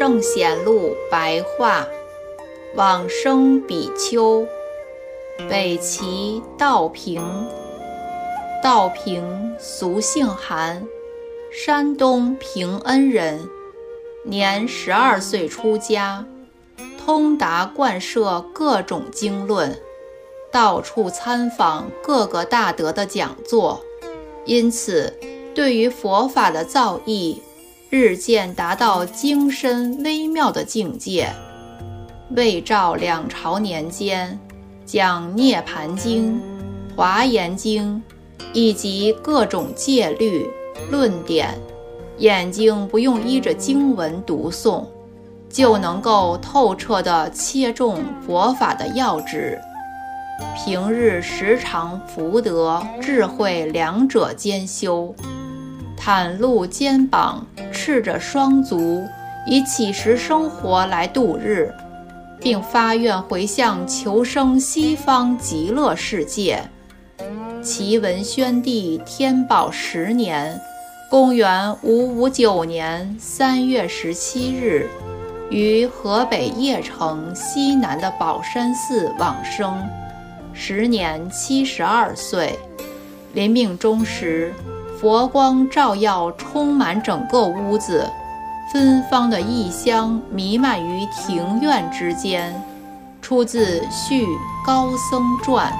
圣显录白话，往生比丘，北齐道平。道平，俗姓韩，山东平恩人。年十二岁出家，通达贯摄各种经论，到处参访各个大德的讲座，因此对于佛法的造诣。日渐达到精深微妙的境界。魏赵两朝年间，讲《涅盘经》《华严经》以及各种戒律论点，眼睛不用依着经文读诵，就能够透彻地切中佛法的要旨。平日时常福德智慧两者兼修。袒露肩膀，赤着双足，以乞食生活来度日，并发愿回向求生西方极乐世界。齐文宣帝天宝十年（公元五五九年）三月十七日，于河北邺城西南的宝山寺往生，时年七十二岁。临命终时。佛光照耀，充满整个屋子，芬芳的异香弥漫于庭院之间。出自《续高僧传》。